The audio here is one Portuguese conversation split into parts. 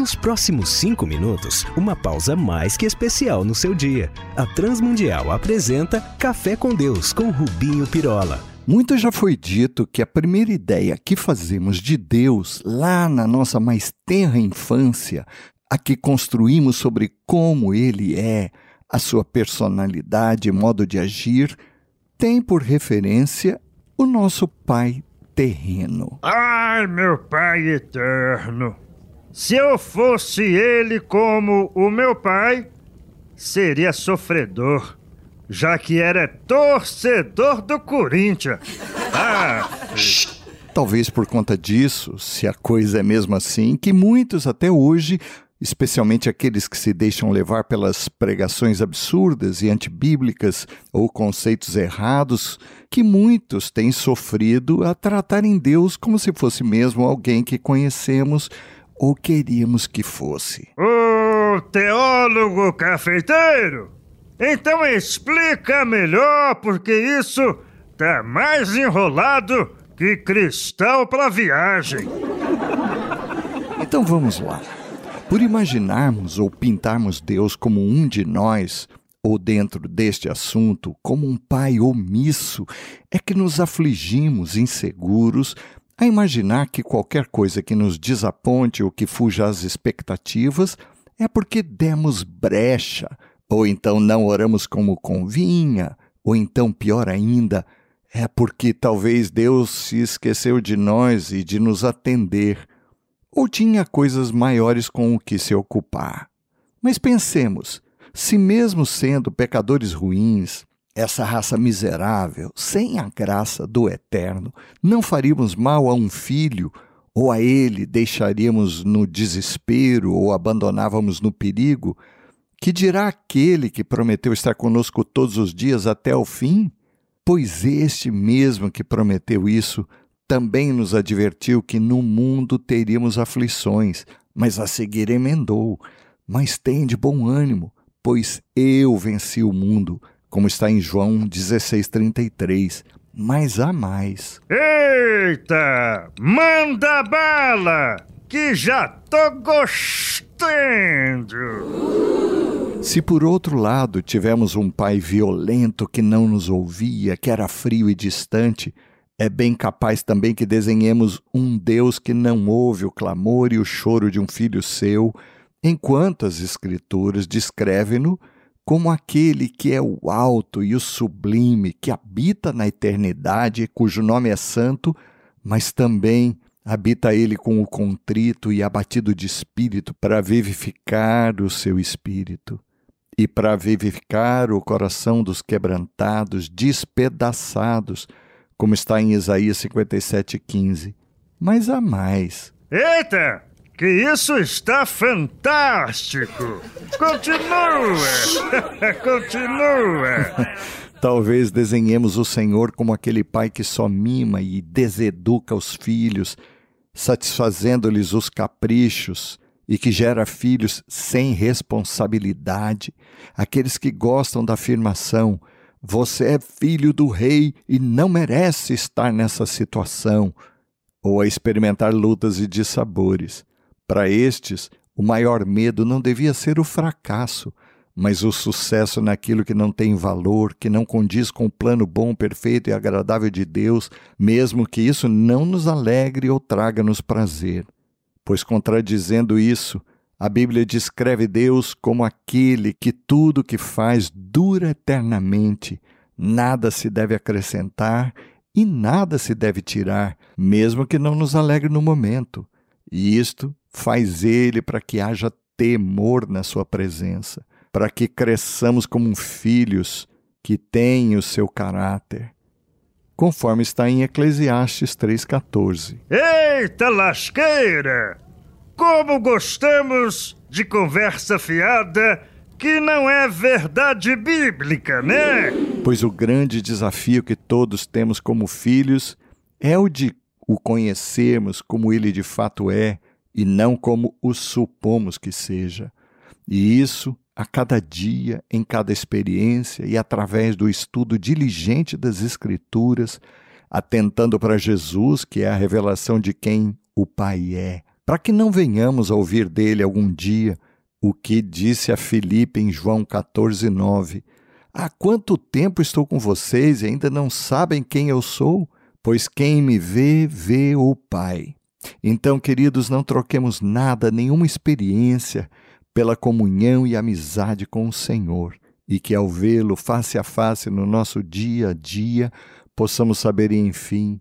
Nos próximos cinco minutos, uma pausa mais que especial no seu dia. A Transmundial apresenta Café com Deus com Rubinho Pirola. Muito já foi dito que a primeira ideia que fazemos de Deus lá na nossa mais tenra infância, a que construímos sobre como Ele é, a sua personalidade e modo de agir, tem por referência o nosso Pai terreno. Ai, meu Pai eterno! Se eu fosse ele como o meu pai, seria sofredor, já que era torcedor do Corinthians. Ah! Talvez por conta disso, se a coisa é mesmo assim, que muitos até hoje especialmente aqueles que se deixam levar pelas pregações absurdas e antibíblicas ou conceitos errados, que muitos têm sofrido a tratarem Deus como se fosse mesmo alguém que conhecemos ou queríamos que fosse. O teólogo cafeiteiro! Então explica melhor, porque isso tá mais enrolado que cristal para viagem. Então vamos lá. Por imaginarmos ou pintarmos Deus como um de nós, ou dentro deste assunto, como um pai omisso, é que nos afligimos inseguros a imaginar que qualquer coisa que nos desaponte ou que fuja às expectativas é porque demos brecha, ou então não oramos como convinha, ou então, pior ainda, é porque talvez Deus se esqueceu de nós e de nos atender ou tinha coisas maiores com o que se ocupar. Mas pensemos, se mesmo sendo pecadores ruins, essa raça miserável, sem a graça do Eterno, não faríamos mal a um filho, ou a ele deixaríamos no desespero ou abandonávamos no perigo, que dirá aquele que prometeu estar conosco todos os dias até o fim? Pois este mesmo que prometeu isso também nos advertiu que no mundo teríamos aflições, mas a seguir emendou: Mas tem de bom ânimo, pois eu venci o mundo, como está em João 16,33. Mas há mais. Eita! Manda bala! Que já tô gostando! Se por outro lado tivemos um pai violento que não nos ouvia, que era frio e distante, é bem capaz também que desenhemos um Deus que não ouve o clamor e o choro de um filho seu, enquanto as Escrituras descrevem-no como aquele que é o alto e o sublime, que habita na eternidade, cujo nome é santo, mas também habita ele com o contrito e abatido de espírito para vivificar o seu espírito e para vivificar o coração dos quebrantados, despedaçados, como está em Isaías 57,15. Mas há mais. Eita! Que isso está fantástico! Continua! Continua! Talvez desenhemos o Senhor como aquele pai que só mima e deseduca os filhos, satisfazendo-lhes os caprichos e que gera filhos sem responsabilidade, aqueles que gostam da afirmação: você é filho do rei e não merece estar nessa situação, ou a experimentar lutas e dissabores. Para estes, o maior medo não devia ser o fracasso, mas o sucesso naquilo que não tem valor, que não condiz com o plano bom, perfeito e agradável de Deus, mesmo que isso não nos alegre ou traga-nos prazer. Pois, contradizendo isso, a Bíblia descreve Deus como aquele que tudo que faz dura eternamente, nada se deve acrescentar e nada se deve tirar, mesmo que não nos alegre no momento. E isto faz ele para que haja temor na sua presença, para que cresçamos como filhos que têm o seu caráter. Conforme está em Eclesiastes 3,14. Eita lasqueira! Como gostamos de conversa fiada que não é verdade bíblica, né? Pois o grande desafio que todos temos como filhos é o de o conhecermos como ele de fato é e não como o supomos que seja. E isso a cada dia, em cada experiência e através do estudo diligente das Escrituras, atentando para Jesus, que é a revelação de quem o Pai é, para que não venhamos a ouvir dele algum dia o que disse a Filipe em João 14, 9. Há quanto tempo estou com vocês e ainda não sabem quem eu sou? Pois quem me vê, vê o Pai. Então, queridos, não troquemos nada, nenhuma experiência, pela comunhão e amizade com o Senhor, e que ao vê-lo face a face no nosso dia a dia, possamos saber, enfim,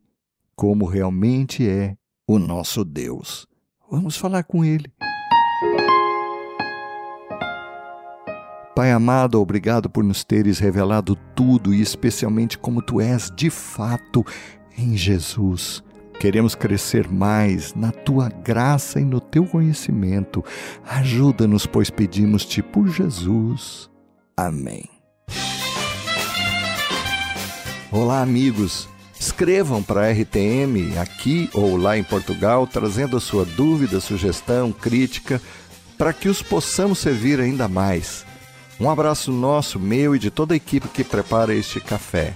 como realmente é o nosso Deus. Vamos falar com Ele. Pai amado, obrigado por nos teres revelado tudo e especialmente como tu és de fato em Jesus. Queremos crescer mais na tua graça e no teu conhecimento. Ajuda-nos, pois pedimos-te por Jesus. Amém. Olá, amigos. Escrevam para a RTM aqui ou lá em Portugal, trazendo a sua dúvida, sugestão, crítica, para que os possamos servir ainda mais. Um abraço nosso, meu e de toda a equipe que prepara este café.